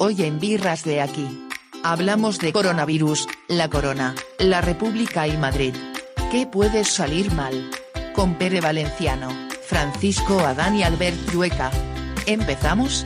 Hoy en Birras de aquí. Hablamos de coronavirus, la corona, la República y Madrid. ¿Qué puede salir mal? Con Pere Valenciano, Francisco Adán y Albert Trueca. ¿Empezamos?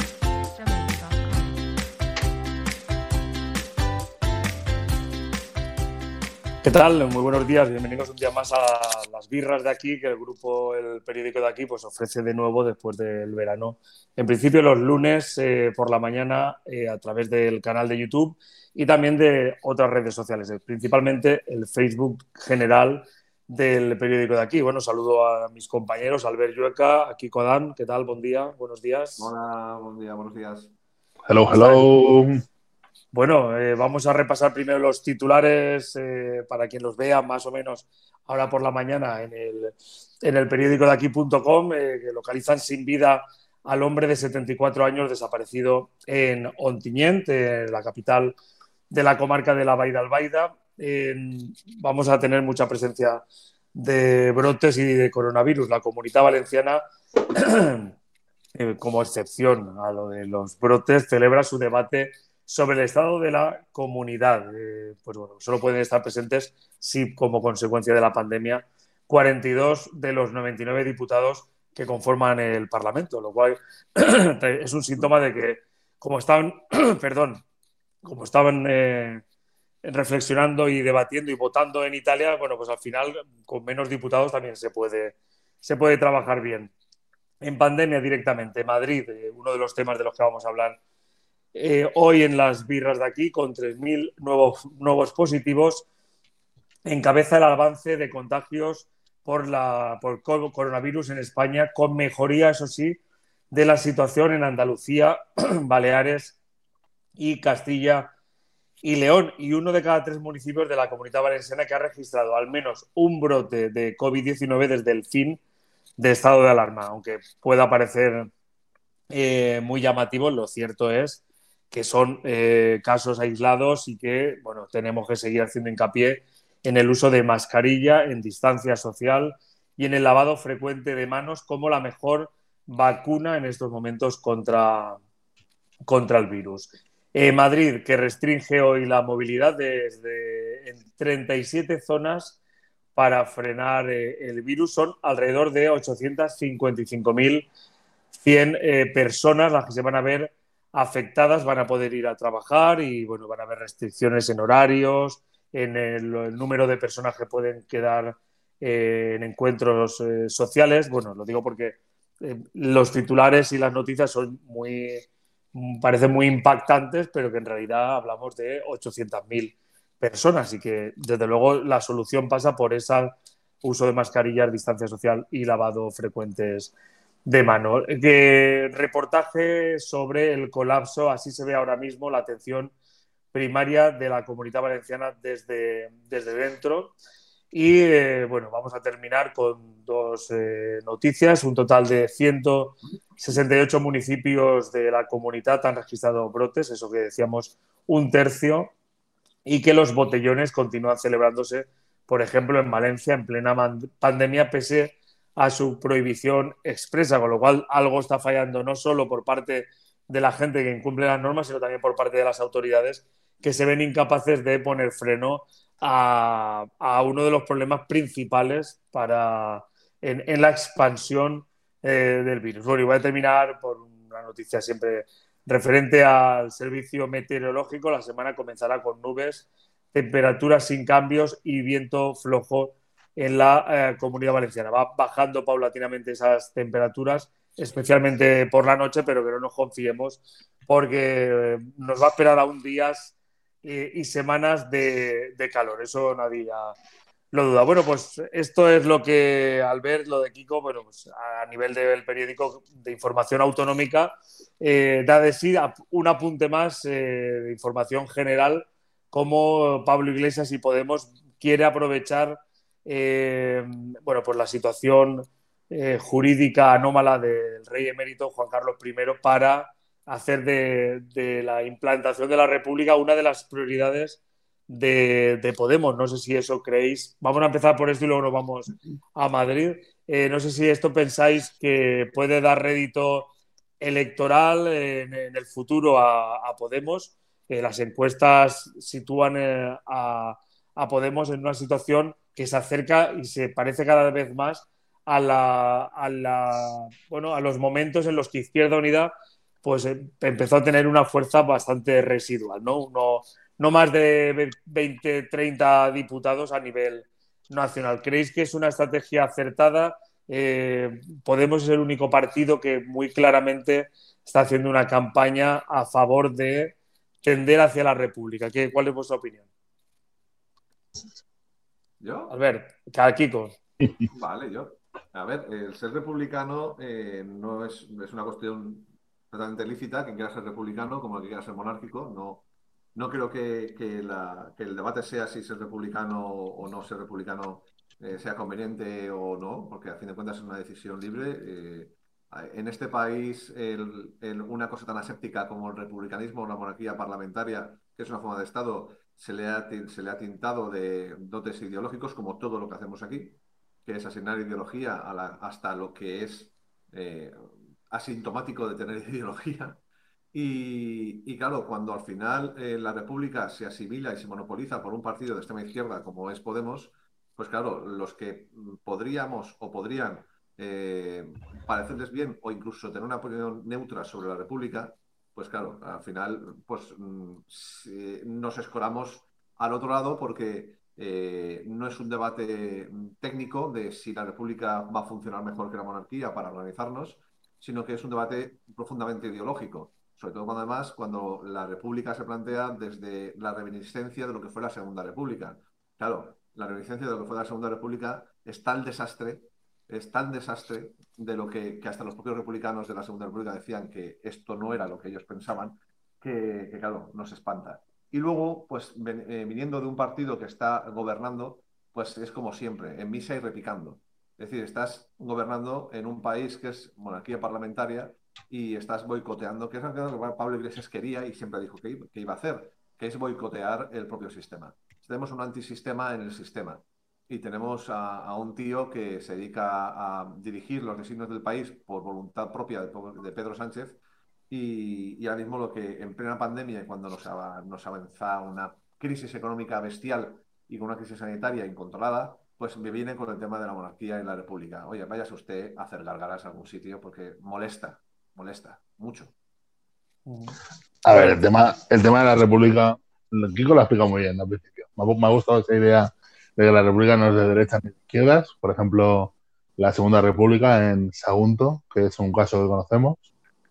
Tal? Muy buenos días, bienvenidos un día más a las birras de aquí, que el grupo, el periódico de aquí, pues ofrece de nuevo después del verano. En principio los lunes eh, por la mañana eh, a través del canal de YouTube y también de otras redes sociales, principalmente el Facebook general del periódico de aquí. Bueno, saludo a mis compañeros, Albert Llueca, aquí Codán, ¿qué tal? Buen día, buenos días. Hola, buen día, buenos días. Hello, hello. Bueno, eh, vamos a repasar primero los titulares eh, para quien los vea más o menos ahora por la mañana en el, en el periódico de aquí.com, eh, que localizan sin vida al hombre de 74 años desaparecido en Ontinyent, la capital de la comarca de la Baida Albaida. vamos a tener mucha presencia de brotes y de coronavirus. La comunidad valenciana, como excepción a lo de los brotes, celebra su debate sobre el estado de la comunidad. Eh, pues bueno, solo pueden estar presentes si, como consecuencia de la pandemia, 42 de los 99 diputados que conforman el Parlamento, lo cual es un síntoma de que, como estaban, perdón, como estaban eh, reflexionando y debatiendo y votando en Italia, bueno, pues al final con menos diputados también se puede, se puede trabajar bien. En pandemia directamente, Madrid, eh, uno de los temas de los que vamos a hablar eh, hoy en las birras de aquí, con 3.000 nuevos, nuevos positivos, encabeza el avance de contagios por, la, por coronavirus en España, con mejoría, eso sí, de la situación en Andalucía, Baleares y Castilla y León. Y uno de cada tres municipios de la comunidad valenciana que ha registrado al menos un brote de COVID-19 desde el fin de estado de alarma. Aunque pueda parecer eh, muy llamativo, lo cierto es que son eh, casos aislados y que bueno, tenemos que seguir haciendo hincapié en el uso de mascarilla, en distancia social y en el lavado frecuente de manos como la mejor vacuna en estos momentos contra, contra el virus. Eh, Madrid, que restringe hoy la movilidad desde en 37 zonas para frenar eh, el virus, son alrededor de 855.100 personas las que se van a ver afectadas van a poder ir a trabajar y bueno, van a haber restricciones en horarios, en el, número de personas que pueden quedar eh, en encuentros eh, sociales. Bueno, lo digo porque eh, los titulares y las noticias son muy, parecen muy impactantes, pero que en realidad hablamos de 800.000 personas y que desde luego la solución pasa por ese uso de mascarillas, distancia social y lavado frecuentes de mano. Que reportaje sobre el colapso, así se ve ahora mismo la atención primaria de la comunidad valenciana desde, desde dentro. Y eh, bueno, vamos a terminar con dos eh, noticias. Un total de 168 municipios de la comunidad han registrado brotes, eso que decíamos, un tercio, y que los botellones continúan celebrándose, por ejemplo, en Valencia, en plena pandemia, pese a su prohibición expresa, con lo cual algo está fallando no solo por parte de la gente que incumple las normas, sino también por parte de las autoridades que se ven incapaces de poner freno a, uno de los problemas principales para, en, la expansión eh, del virus. Bueno, y voy a terminar por una noticia siempre referente al servicio meteorológico. La semana comenzará con nubes, temperaturas sin cambios y viento flojo en la eh, comunidad valenciana. Va bajando paulatinamente esas temperaturas, especialmente por la noche, pero que no nos confiemos porque eh, nos va a esperar aún días y, semanas de, calor. Eso nadie lo duda. Bueno, pues esto es lo que al ver lo de Kiko, bueno, pues a nivel del periódico de información autonómica, eh, da de sí un apunte más de información general, como Pablo Iglesias y Podemos quiere aprovechar eh, bueno, pues la situación eh, jurídica anómala del rey emérito Juan Carlos I para hacer de, la implantación de la República una de las prioridades de, Podemos. No sé si eso creéis. Vamos a empezar por esto y luego nos vamos a Madrid. Eh, no sé si esto pensáis que puede dar rédito electoral en, el futuro a, Podemos. las encuestas sitúan a, a Podemos en una situación que se acerca y se parece cada vez más a, la, bueno, a los momentos en los que Izquierda Unida pues, em, empezó a tener una fuerza bastante residual, ¿no? no más de 20, 30 diputados a nivel nacional. ¿Creéis que es una estrategia acertada? Eh, Podemos ser el único partido que muy claramente está haciendo una campaña a favor de tender hacia la República. ¿Qué, ¿Cuál es vuestra opinión? ¿Yo? A ver, Kiko. Vale, yo. A ver, el ser republicano eh, no es, es, una cuestión totalmente lícita. Quien quiera ser republicano, como el que quiera ser monárquico, no, no creo que, que, la, que, el debate sea si ser republicano o no ser republicano eh, sea conveniente o no, porque a fin de cuentas es una decisión libre. Eh, en este país, el, una cosa tan aséptica como el republicanismo o la monarquía parlamentaria, que es una forma de Estado, se le ha, se le ha tintado de dotes ideológicos, como todo lo que hacemos aquí, que es asignar ideología hasta lo que es eh, asintomático de tener ideología. Y, claro, cuando al final eh, la República se asimila y se monopoliza por un partido de extrema izquierda como es Podemos, pues claro, los que podríamos o podrían eh, parecerles bien o incluso tener una opinión neutra sobre la República, pues claro, al final pues mm, nos escoramos al otro lado porque eh, no es un debate técnico de si la República va a funcionar mejor que la monarquía para organizarnos, sino que es un debate profundamente ideológico sobre todo cuando además cuando la República se plantea desde la reminiscencia de lo que fue la Segunda República. Claro, la reminiscencia de lo que fue la Segunda República es tal desastre, es tan desastre de lo que, hasta los propios republicanos de la Segunda República decían que esto no era lo que ellos pensaban, que, claro, nos espanta. Y luego, pues eh, viniendo de un partido que está gobernando, pues es como siempre, en misa y repicando. Es decir, estás gobernando en un país que es monarquía parlamentaria y estás boicoteando, que es lo que Pablo Iglesias quería y siempre dijo que iba, a hacer, que es boicotear el propio sistema. Tenemos un antisistema en el sistema y tenemos a, un tío que se dedica a dirigir los designios del país por voluntad propia de, Pedro Sánchez y, ahora mismo lo que en plena pandemia, cuando nos, nos avanza una crisis económica bestial y con una crisis sanitaria incontrolada, pues me viene con el tema de la monarquía y la república. Oye, váyase usted a hacer gargaras a algún sitio porque molesta molesta mucho. A ver, el tema, el tema de la República, Kiko lo ha explicado muy bien al principio. Me ha, gustado esa idea de que la República no es de derechas ni de izquierdas. Por ejemplo, la Segunda República en Sagunto, que es un caso que conocemos,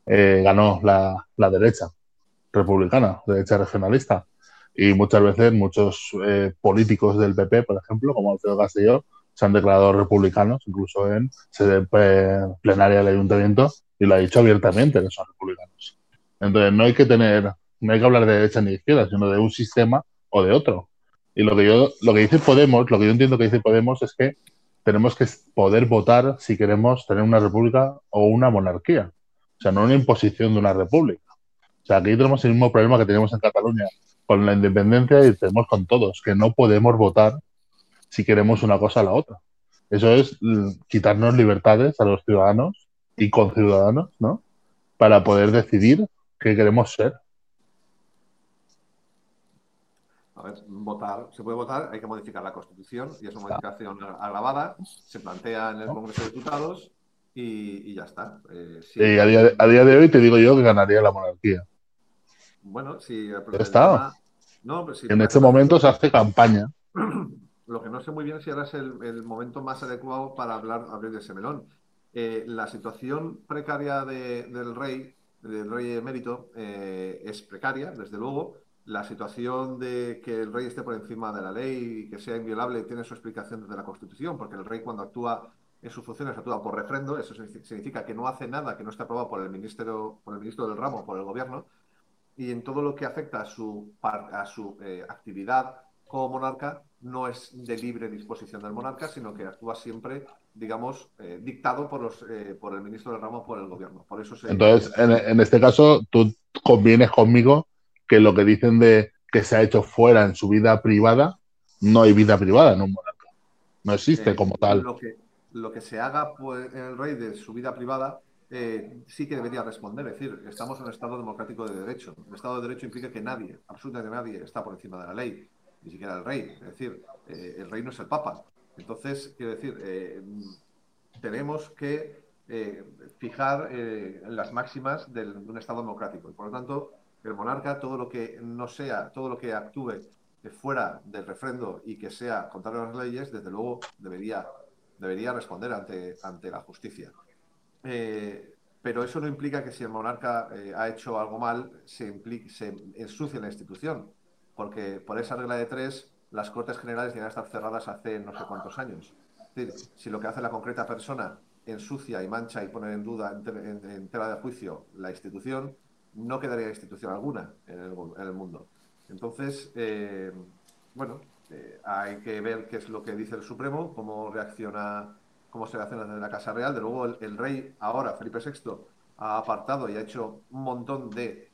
eh, ganó la, derecha republicana, derecha regionalista. Y muchas veces muchos eh, políticos del PP, por ejemplo, como Alfredo Castelló, se han declarado republicanos, incluso en sede plenaria del ayuntamiento, y lo ha dicho abiertamente que son republicanos. Entonces no hay que tener, no hay que hablar de derecha ni de izquierda, sino de un sistema o de otro. Y lo que yo, lo que dice Podemos, lo que yo entiendo que dice Podemos es que tenemos que poder votar si queremos tener una república o una monarquía. O sea, no una imposición de una república. O sea, aquí tenemos el mismo problema que tenemos en Cataluña con la independencia y tenemos con todos, que no podemos votar si queremos una cosa a la otra. Eso es mm, quitarnos libertades a los ciudadanos y con ciudadanos, ¿no? Para poder decidir qué queremos ser. A ver, votar, se puede votar, hay que modificar la Constitución y es una modificación agravada, se plantea en el Congreso de Diputados y, ya está. Eh, a, día de, hoy te digo yo que ganaría la monarquía. Bueno, si... Está. en este momento se hace campaña. Lo que no sé muy bien si ahora es el, momento más adecuado para hablar, hablar de ese melón. Eh, la situación precaria del rey, del rey emérito, eh, es precaria, desde luego. La situación de que el rey esté por encima de la ley y que sea inviolable tiene su explicación desde la Constitución, porque el rey cuando actúa en sus funciones actúa por refrendo, eso significa que no hace nada que no esté aprobado por el ministro, por el ministro del ramo, por el gobierno, y en todo lo que afecta a su, a su eh, actividad como monarca no es de libre disposición del monarca, sino que actúa siempre digamos, eh, dictado por, los, eh, por el ministro del ramo, por el gobierno. Por eso Entonces, en, este caso, tú convienes conmigo que lo que dicen de que se ha hecho fuera en su vida privada, no hay vida privada en un monarca. No existe eh, como tal. Lo que, lo que se haga pues, en el rey de su vida privada eh, sí que debería responder. Es decir, estamos en un Estado democrático de derecho. El Estado de derecho implica que nadie, absolutamente nadie, está por encima de la ley, ni siquiera el rey. Es decir, eh, el rey no es el Papa. Entonces, quiero decir, tenemos que fijar las máximas de un Estado democrático. Y por lo tanto, el monarca, todo lo que no sea, todo lo que actúe fuera del refrendo y que sea contrario a las leyes, desde luego debería, debería responder ante, ante la justicia. Eh, pero eso no implica que si el monarca eh, ha hecho algo mal, se, se ensucie la institución, porque por esa regla de tres, las Cortes Generales a estar cerradas hace no sé cuántos años. Es decir, si lo que hace la concreta persona ensucia y mancha y pone en duda en, tela de juicio la institución, no quedaría institución alguna en el, mundo. Entonces, eh, bueno, hay que ver qué es lo que dice el Supremo, cómo reacciona cómo se hace desde la Casa Real. De luego, el, rey ahora, Felipe VI, ha apartado y ha hecho un montón de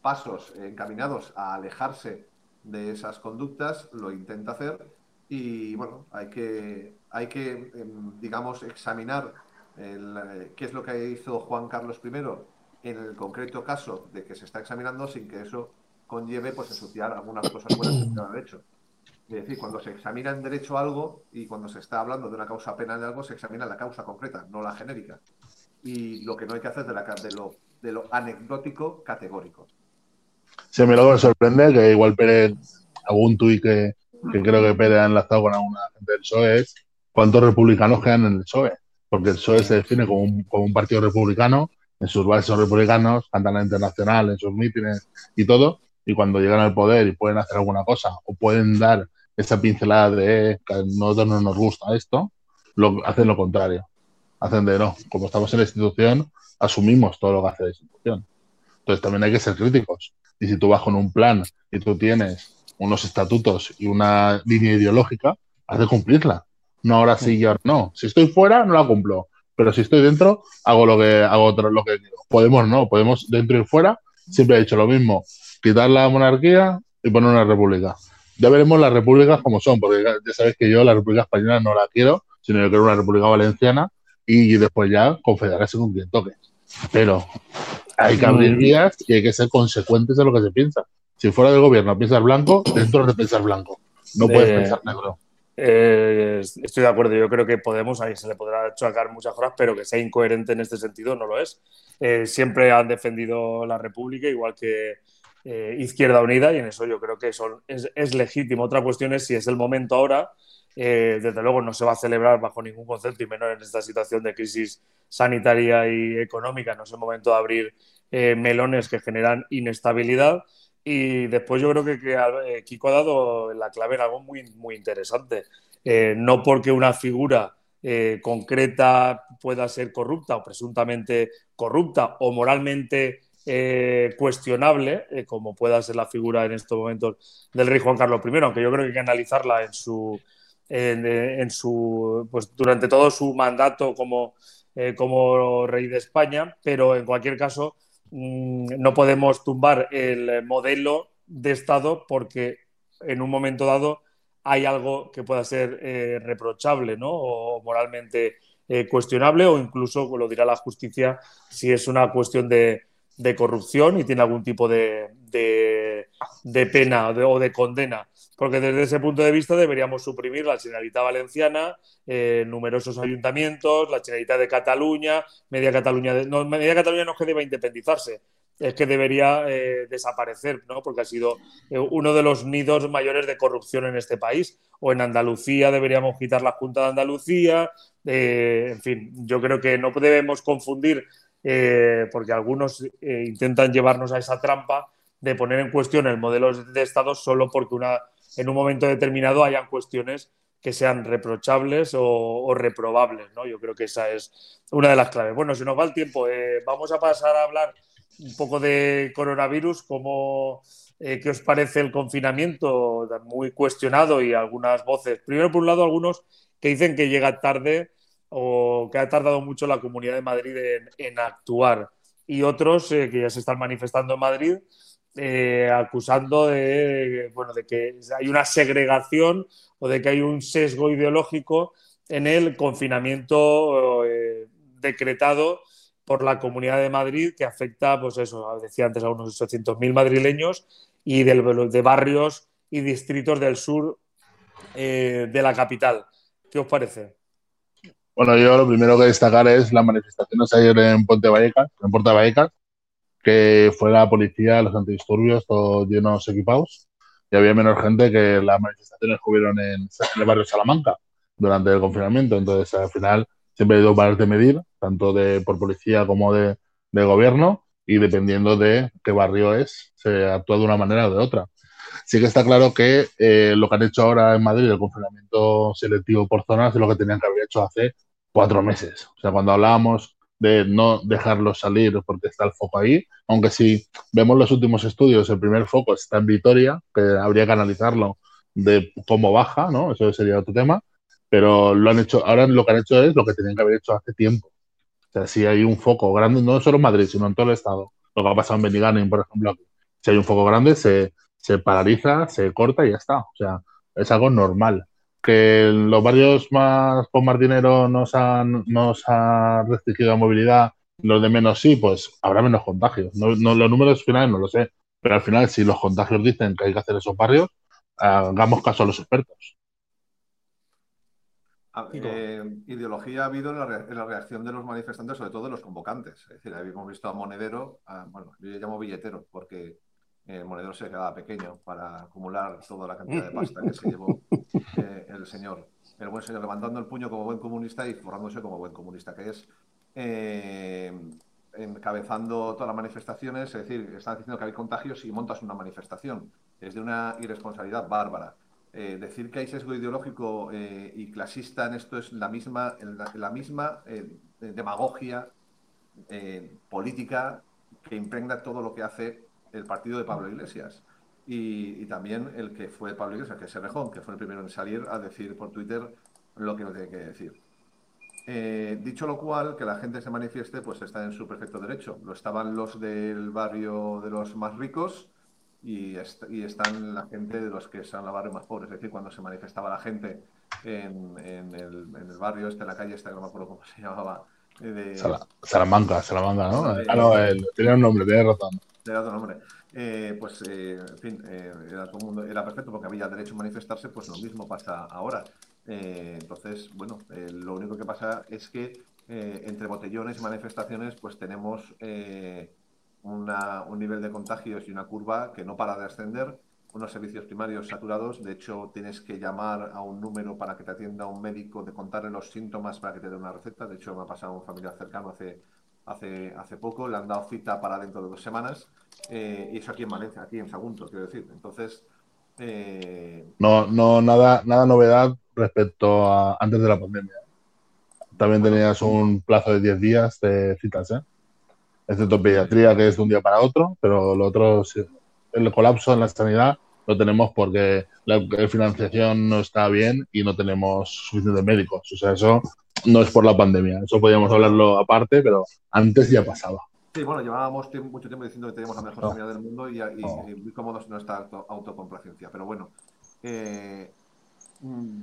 pasos encaminados a alejarse de esas conductas, lo intenta hacer y bueno, hay que, hay que em, digamos, examinar eh, qué es lo que hizo Juan Carlos I en el concreto caso de que se está examinando sin que eso conlleve pues ensuciar algunas cosas buenas que se han hecho. Es decir, cuando se examina en derecho algo y cuando se está hablando de una causa penal de algo, se examina la causa concreta, no la genérica. Y lo que no hay que hacer es de, la, de, lo, de lo anecdótico categórico. Sí, mí lo me sorprende que igual Pérez, algún tuit que, que creo que Pérez ha enlazado con alguna gente del PSOE es cuántos republicanos quedan en el PSOE. Porque el PSOE se define como un, como un partido republicano, en sus bases son republicanos, cantan la internacional, en sus mítines y todo, y cuando llegan al poder y pueden hacer alguna cosa o pueden dar esa pincelada de que a nosotros no nos gusta esto, lo, hacen lo contrario. Hacen de no, como estamos en la institución, asumimos todo lo que hace la institución. Entonces también hay que ser críticos. Y si tú vas con un plan y tú tienes unos estatutos y una línea ideológica, has de cumplirla. No ahora sí y ahora no. Si estoy fuera, no la cumplo. Pero si estoy dentro, hago lo que hago otro, lo que quiero. Podemos no, podemos dentro y fuera. Siempre he dicho lo mismo. Quitar la monarquía y poner una república ya veremos las repúblicas como son, porque ya sabéis que yo la República Española no la quiero, sino que quiero una República Valenciana y después ya confederarse con quien toque. Pero hay que abrir vías y hay que ser consecuentes de lo que se piensa. Si fuera del gobierno piensas blanco, dentro de pensar blanco. No puedes pensar negro. Eh, estoy de acuerdo, yo creo que Podemos, ahí se le podrá sacar muchas horas, pero que sea incoherente en este sentido no lo es. Eh, siempre han defendido la República, igual que eh, Izquierda Unida y en eso yo creo que eso es, legítimo. Otra cuestión es si es el momento ahora. Eh, desde luego no se va a celebrar bajo ningún concepto y menos en esta situación de crisis sanitaria y económica. No es el momento de abrir eh, melones que generan inestabilidad. Y después yo creo que, Kiko ha dado la clave en algo muy, muy interesante. no porque una figura concreta pueda ser corrupta o presuntamente corrupta o moralmente eh, cuestionable, eh, como pueda ser la figura en estos momentos del rey Juan Carlos I, aunque yo creo que hay que analizarla en su, en, su pues, durante todo su mandato como, eh, como rey de España, pero en cualquier caso no podemos tumbar el modelo de Estado porque en un momento dado hay algo que pueda ser reprochable ¿no? o moralmente cuestionable o incluso, lo dirá la justicia, si es una cuestión de, de corrupción y tiene algún tipo de, de, pena o de, condena. Porque desde ese punto de vista deberíamos suprimir la Generalitat Valenciana, eh, numerosos ayuntamientos, la Generalitat de Cataluña, Media Cataluña. no, Media Cataluña no es que deba independizarse, es que debería eh, desaparecer, ¿no? porque ha sido eh, uno de los nidos mayores de corrupción en este país. O en Andalucía deberíamos quitar la Junta de Andalucía. en fin, yo creo que no debemos confundir eh, porque algunos eh, intentan llevarnos a esa trampa de poner en cuestión el modelo de Estado solo porque una, en un momento determinado hayan cuestiones que sean reprochables o, reprobables. ¿no? Yo creo que esa es una de las claves. Bueno, si nos va el tiempo, eh, vamos a pasar a hablar un poco de coronavirus, cómo, qué os parece el confinamiento, muy cuestionado y algunas voces. Primero, por un lado, algunos que dicen que llega tarde o que ha tardado mucho la Comunidad de Madrid en, actuar y otros eh, que ya se están manifestando en Madrid eh, acusando de, bueno, de que hay una segregación o de que hay un sesgo ideológico en el confinamiento eh, decretado por la Comunidad de Madrid que afecta, pues eso, decía antes, a unos 800.000 madrileños y de barrios y distritos del sur eh, de la capital. ¿Qué os parece? Bueno, yo lo primero que destacar es las manifestaciones ayer en Puente Vallecas, en Puerto Vallecas, que fue la policía, los antidisturbios, todos llenos equipados, y había menos gente que las manifestaciones que hubieron en, el barrio Salamanca durante el confinamiento. Entonces, al final, siempre hay dos barras de medir, tanto de por policía como de, de gobierno, y dependiendo de qué barrio es, se actúa de una manera o de otra. Sí que está claro que eh, lo que han hecho ahora en Madrid, el confinamiento selectivo por zonas, es lo que tenían que haber hecho hace cuatro meses. O sea, cuando hablábamos de no dejarlos salir porque está el foco ahí, aunque si vemos los últimos estudios, el primer foco está en Vitoria, que habría que analizarlo de cómo baja, ¿no? Eso sería otro tema, pero lo han hecho, ahora lo que han hecho es lo que tenían que haber hecho hace tiempo. O sea, si hay un foco grande, no solo en Madrid, sino en todo el estado, lo que ha pasado en Beniganin, por ejemplo, si hay un foco grande, se, se paraliza, se corta y ya está. O sea, es algo normal que los barrios más con más dinero nos han, nos ha restringido la movilidad, los de menos sí, pues habrá menos contagios. No, los números finales no lo sé, pero al final si los contagios dicen que hay que hacer esos barrios, hagamos caso a los expertos. Eh, ideología ha habido en la, reacción de los manifestantes, sobre todo de los convocantes. Es decir, habíamos visto a Monedero, bueno, yo le llamo billetero, porque el monedero se quedaba pequeño para acumular toda la cantidad de pasta que se llevó eh, el señor, el buen señor, levantando el puño como buen comunista y forrándose como buen comunista que es, eh, encabezando todas las manifestaciones, es decir, están diciendo que hay contagios y montas una manifestación. Es de una irresponsabilidad bárbara. Eh, decir que hay sesgo ideológico y clasista en esto es la misma, la misma demagogia política que impregna todo lo que hace el partido de Pablo Iglesias. Y, también el que fue Pablo Iglesias, que es Serrejón, que fue el primero en salir a decir por Twitter lo que no tiene que decir. Eh, dicho lo cual, que la gente se manifieste, pues está en su perfecto derecho. Lo estaban los del barrio de los más ricos y, y están la gente de los que son los barrios más pobres. Es decir, cuando se manifestaba la gente en, el, barrio este, en la calle esta, que no me acuerdo cómo se llamaba. Eh, de... Salamanca, Salamanca, ¿no? ah, no, tenía un nombre, tiene razón era otro nombre. Eh, pues, eh, en fin, eh, era, perfecto porque había derecho a manifestarse, pues lo mismo pasa ahora. entonces, bueno, lo único que pasa es que entre botellones y manifestaciones, pues tenemos un nivel de contagios y una curva que no para de ascender, unos servicios primarios saturados, de hecho tienes que llamar a un número para que te atienda un médico, de contarle los síntomas para que te dé una receta, de hecho me ha pasado un familiar cercano hace hace, hace poco, le han dado cita para dentro de dos semanas, eh, y eso aquí en Valencia, aquí en Sagunto, quiero decir. Entonces. Eh, no, no, nada, nada novedad respecto a antes de la pandemia. También tenías un plazo de 10 días de citas, ¿eh? Excepto pediatría, que es de un día para otro, pero lo otro, el colapso en la sanidad lo tenemos porque la, financiación no está bien y no tenemos suficientes médicos. O sea, eso no es por la pandemia. Eso podríamos hablarlo aparte, pero antes ya pasaba. Sí, bueno, llevábamos mucho tiempo diciendo que teníamos la mejor sanidad del mundo y, y, cómo no está autocomplacencia. Pero bueno, eh,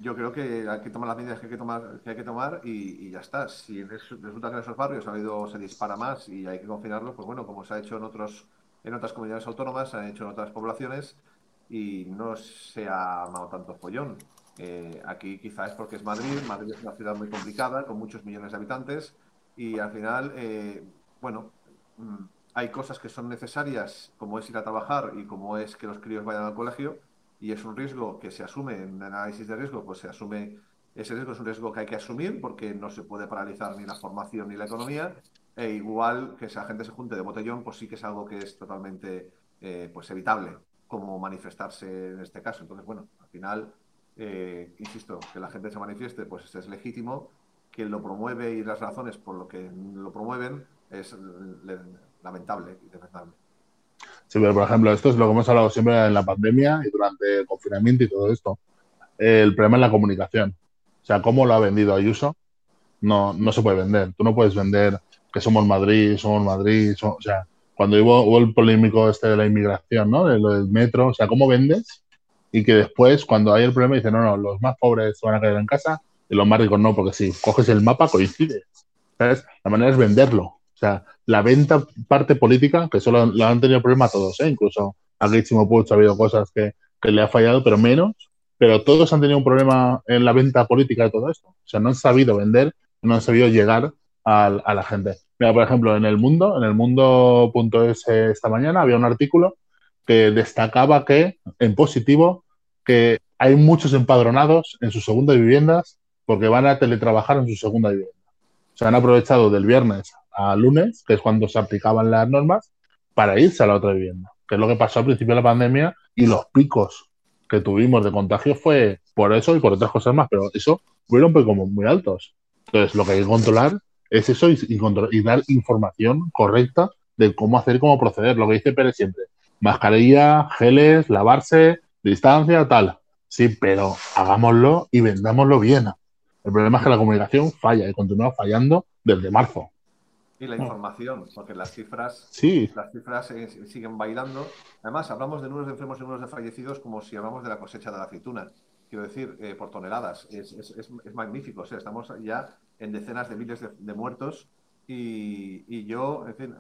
yo creo que hay que tomar las medidas que hay que tomar, que hay que tomar y, ya está. Si resulta que en esos barrios ha habido, se dispara más y hay que confinarlos, pues bueno, como se ha hecho en otros en otras comunidades autónomas, se han hecho en otras poblaciones y no se ha armado tanto follón. Eh, aquí quizás es porque es Madrid, Madrid es una ciudad muy complicada, con muchos millones de habitantes, y al final, eh, bueno, mm, hay cosas que son necesarias, como es ir a trabajar y como es que los críos vayan al colegio, y es un riesgo que se asume en análisis de riesgo, pues se asume, ese riesgo es un riesgo que hay que asumir porque no se puede paralizar ni la formación ni la economía, e igual que esa gente se junte de botellón, pues sí que es algo que es totalmente eh, pues evitable, como manifestarse en este caso. Entonces, bueno, al final eh, insisto, que la gente se manifieste, pues es legítimo. Quien lo promueve y las razones por lo que lo promueven es lamentable y desagradable. Sí, pero por ejemplo, esto es lo que hemos hablado siempre en la pandemia y durante el confinamiento y todo esto. El problema es la comunicación. O sea, cómo lo ha vendido Ayuso, no, no se puede vender. Tú no puedes vender que somos Madrid, somos Madrid, o sea, cuando hubo, el polémico este de la inmigración, ¿no? De lo del metro, o sea, ¿cómo vendes y que después, cuando hay el problema, dicen, no, no, los más pobres se van a quedar en casa y los más ricos no, porque si coges el mapa coincide. ¿sabes? La manera es venderlo. O sea, la venta parte política, que solo lo han tenido problema todos, ¿eh? incluso a Guillermo Puig ha habido cosas que, que, le ha fallado, pero menos. Pero todos han tenido un problema en la venta política de todo esto. O sea, no han sabido vender, no han sabido llegar a, a la gente. Mira, por ejemplo, en el mundo, en el mundo.es esta mañana había un artículo que destacaba que, en positivo, que hay muchos empadronados en sus segundas viviendas porque van a teletrabajar en su segunda vivienda. Se han aprovechado del viernes a lunes, que es cuando se aplicaban las normas, para irse a la otra vivienda, que es lo que pasó al principio de la pandemia y los picos que tuvimos de contagio fue por eso y por otras cosas más, pero eso fueron pues como muy altos. Entonces, lo que hay que controlar es eso y, y, dar información correcta de cómo hacer y cómo proceder. Lo que dice Pérez siempre, mascarilla, geles, lavarse, distancia, tal. Sí, pero hagámoslo y vendámoslo bien. El problema es que la comunicación falla y continúa fallando desde marzo. Y la información, porque las cifras, sí. las cifras siguen bailando. Además, hablamos de números de enfermos y números de fallecidos como si hablamos de la cosecha de la aceituna. Quiero decir, eh, por toneladas. Es, es, es, magnífico. O sea, estamos ya en decenas de miles de, muertos. Y, y, yo, en fin,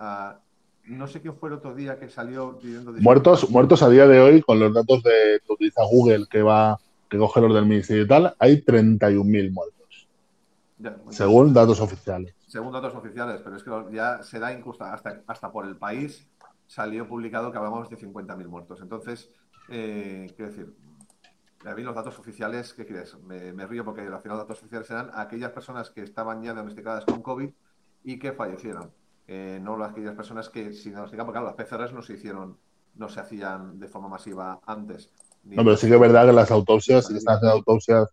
no sé quién fue el otro día que salió pidiendo... Muertos, muertos a día de hoy, con los datos de que utiliza Google, que va que coge los del Ministerio y tal, hay 31.000 muertos. según datos oficiales. Según datos oficiales, pero es que ya se da incluso hasta, hasta por el país salió publicado que hablamos de 50.000 muertos. Entonces, eh, quiero decir, a mí los datos oficiales, ¿qué crees? Me, río porque al final los datos oficiales eran aquellas personas que estaban ya diagnosticadas con COVID y que fallecieron. Eh, no aquellas personas que sin diagnosticar, porque claro, las PCRs no se hicieron, no se hacían de forma masiva antes. No, pero sí que es verdad que las autopsias, si están haciendo autopsias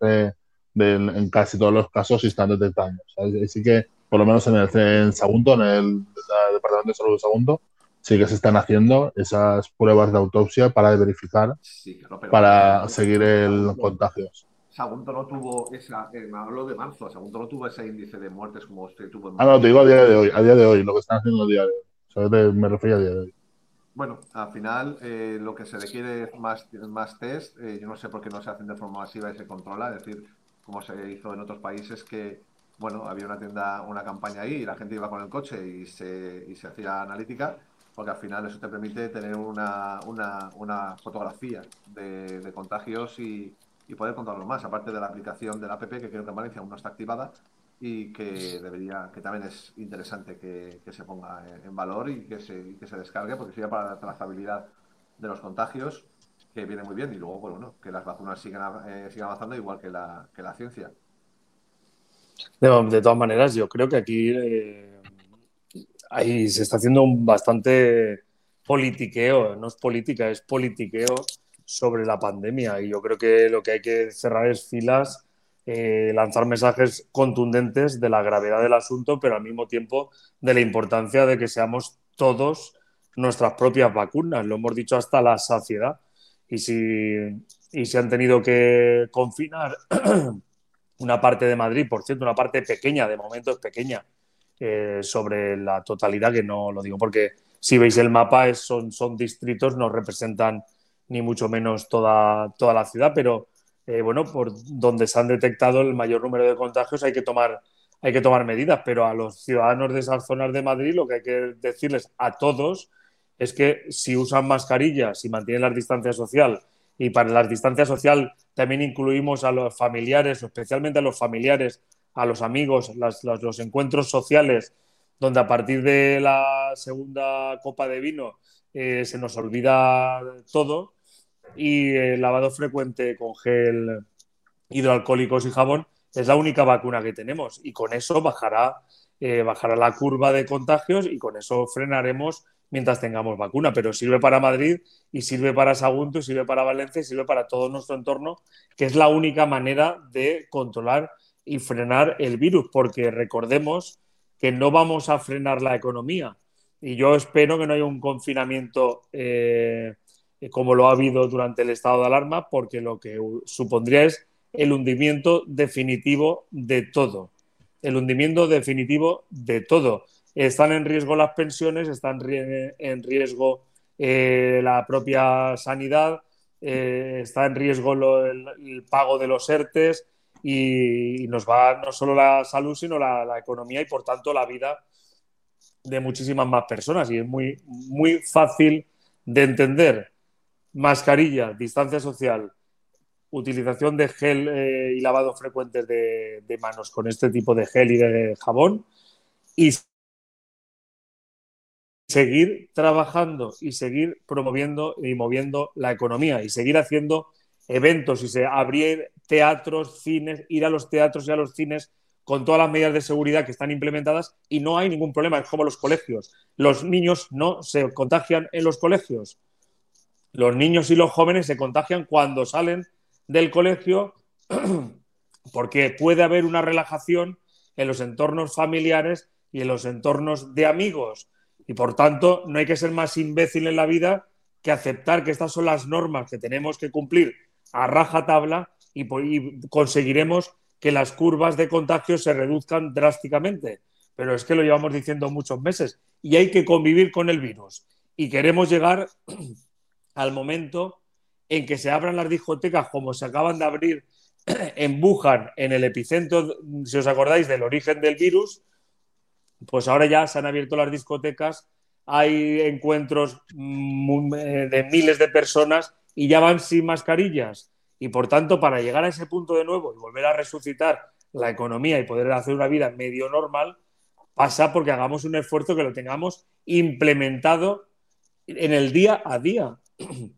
en casi todos los casos y están detectando. Así que, por lo menos en el en Sagunto, en el, Departamento de Salud de Sagunto, sí que se están haciendo esas pruebas de autopsia para verificar, para seguir el contagio. Sagunto no tuvo esa, eh, me hablo de marzo, Sagunto no tuvo ese índice de muertes como usted tuvo en marzo. Ah, no, te digo a día de hoy, a día de hoy, lo que están haciendo a día de hoy. me refiero a día de hoy. Bueno, al final eh, lo que se requiere es más, más test. Eh, yo no sé por qué no se hacen de forma masiva y se controla. Es decir, como se hizo en otros países que, bueno, había una tienda, una campaña ahí y la gente iba con el coche y se, y se hacía analítica, porque al final eso te permite tener una, una, una fotografía de, de contagios y, y, poder contarlo más. Aparte de la aplicación de la app, que creo que en Valencia aún no está activada, y que debería, que también es interesante que, se ponga en valor y que se, que se descargue, porque sería para la trazabilidad de los contagios, que viene muy bien, y luego, bueno, que las vacunas sigan, eh, sigan avanzando igual que la, que la ciencia. De, todas maneras, yo creo que aquí eh, ahí se está haciendo un bastante politiqueo, no es política, es politiqueo sobre la pandemia, y yo creo que lo que hay que cerrar es filas eh, lanzar mensajes contundentes de la gravedad del asunto, pero al mismo tiempo de la importancia de que seamos todos nuestras propias vacunas. Lo hemos dicho hasta la saciedad. Y si, y si han tenido que confinar una parte de Madrid, por cierto, una parte pequeña, de momento es pequeña, eh, sobre la totalidad, que no lo digo porque si veis el mapa son, son distritos, no representan ni mucho menos toda, toda la ciudad, pero eh, bueno, por donde se han detectado el mayor número de contagios hay que tomar hay que tomar medidas, pero a los ciudadanos de esas zonas de Madrid lo que hay que decirles a todos es que si usan mascarillas, si mantienen la distancia social, y para la distancia social también incluimos a los familiares, especialmente a los familiares, a los amigos, los encuentros sociales, donde a partir de la segunda copa de vino eh, se nos olvida todo, y el lavado frecuente con gel hidroalcohólicos y jabón es la única vacuna que tenemos y con eso bajará, eh, bajará la curva de contagios y con eso frenaremos mientras tengamos vacuna, pero sirve para Madrid y sirve para Sagunto, y sirve para Valencia y sirve para todo nuestro entorno, que es la única manera de controlar y frenar el virus, porque recordemos que no vamos a frenar la economía y yo espero que no haya un confinamiento eh, como lo ha habido durante el estado de alarma, porque lo que supondría es el hundimiento definitivo de todo. El hundimiento definitivo de todo. Están en riesgo las pensiones, están en riesgo eh, la propia sanidad, eh, está en riesgo el, pago de los ERTES y, nos va no solo la salud, sino la, economía y por tanto la vida de muchísimas más personas y es muy, muy fácil de entender. Mascarilla, distancia social, utilización de gel eh, y lavado frecuentes de, de, manos con este tipo de gel y de jabón y seguir trabajando y seguir promoviendo y moviendo la economía y seguir haciendo eventos y se abrir teatros, cines, ir a los teatros y a los cines con todas las medidas de seguridad que están implementadas y no hay ningún problema. Es como los colegios. Los niños no se contagian en los colegios. Los niños y los jóvenes se contagian cuando salen del colegio porque puede haber una relajación en los entornos familiares y en los entornos de amigos. Y por tanto, no hay que ser más imbécil en la vida que aceptar que estas son las normas que tenemos que cumplir a raja tabla y, conseguiremos que las curvas de contagio se reduzcan drásticamente. Pero es que lo llevamos diciendo muchos meses y hay que convivir con el virus. Y queremos llegar al momento en que se abran las discotecas como se acaban de abrir en Wuhan, en el epicentro, si os acordáis, del origen del virus, pues ahora ya se han abierto las discotecas, hay encuentros mm, de miles de personas y ya van sin mascarillas. Y por tanto, para llegar a ese punto de nuevo y volver a resucitar la economía y poder hacer una vida medio normal, pasa porque hagamos un esfuerzo que lo tengamos implementado en el día a día.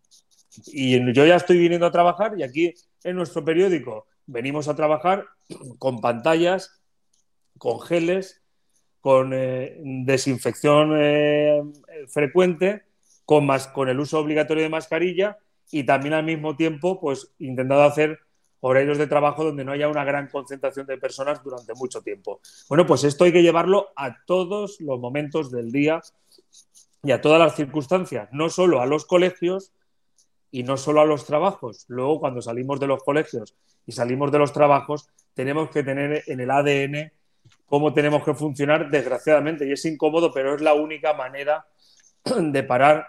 Y yo ya estoy viniendo a trabajar y aquí en nuestro periódico venimos a trabajar con pantallas, con geles, con eh, desinfección eh, frecuente, con, más, con el uso obligatorio de mascarilla y también al mismo tiempo, pues intentado hacer horarios de trabajo donde no haya una gran concentración de personas durante mucho tiempo. Bueno, pues esto hay que llevarlo a todos los momentos del día y a todas las circunstancias, no solo a los colegios y no solo a los trabajos. Luego, cuando salimos de los colegios y salimos de los trabajos, tenemos que tener en el ADN cómo tenemos que funcionar, desgraciadamente, y es incómodo, pero es la única manera de parar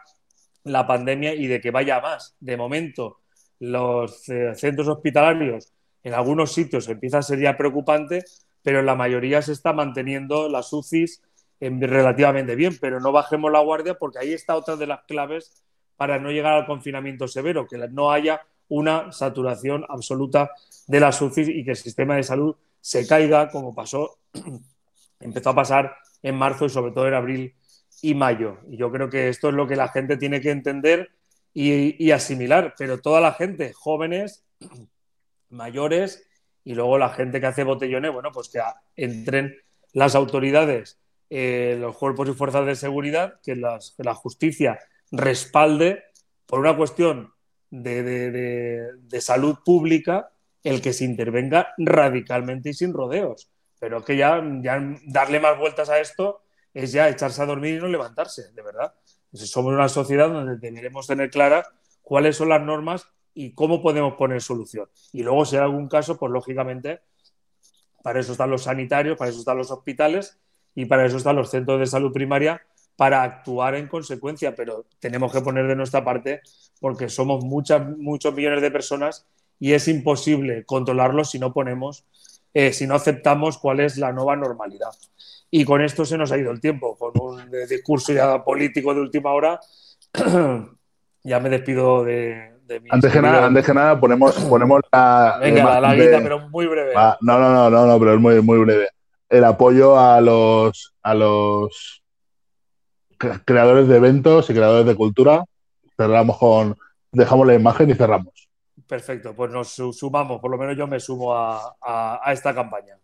la pandemia y de que vaya más. De momento, los eh, centros hospitalarios en algunos sitios empieza a ser ya preocupante, pero en la mayoría se está manteniendo las UCIs relativamente bien, pero no bajemos la guardia porque ahí está otra de las claves para no llegar al confinamiento severo, que no haya una saturación absoluta de las UCIs y que el sistema de salud se caiga como pasó, empezó a pasar en marzo y sobre todo en abril y mayo. Y yo creo que esto es lo que la gente tiene que entender y, asimilar, pero toda la gente, jóvenes, mayores y luego la gente que hace botellones, bueno, pues que entren las autoridades, eh, los cuerpos y fuerzas de seguridad, que, la justicia respalde por una cuestión de, de, salud pública el que se intervenga radicalmente y sin rodeos. Pero que ya, ya darle más vueltas a esto es ya echarse a dormir y no levantarse, de verdad. somos una sociedad donde deberemos tener claras cuáles son las normas y cómo podemos poner solución. Y luego, si hay algún caso, pues lógicamente, para eso están los sanitarios, para eso están los hospitales y para eso están los centros de salud primaria para actuar en consecuencia, pero tenemos que poner de nuestra parte porque somos muchas, muchos millones de personas y es imposible controlarlo si no ponemos, eh, si no aceptamos cuál es la nueva normalidad. Y con esto se nos ha ido el tiempo, con un discurso ya político de última hora. ya me despido de, mi antes, que nada, antes que nada, ponemos, ponemos la. Venga, la guita, pero muy breve. no, no, no, no, no, pero es muy, muy breve. El apoyo a los, a los creadores de eventos y creadores de cultura. Cerramos con. Dejamos la imagen y cerramos. Perfecto, pues nos sumamos, por lo menos yo me sumo a esta campaña.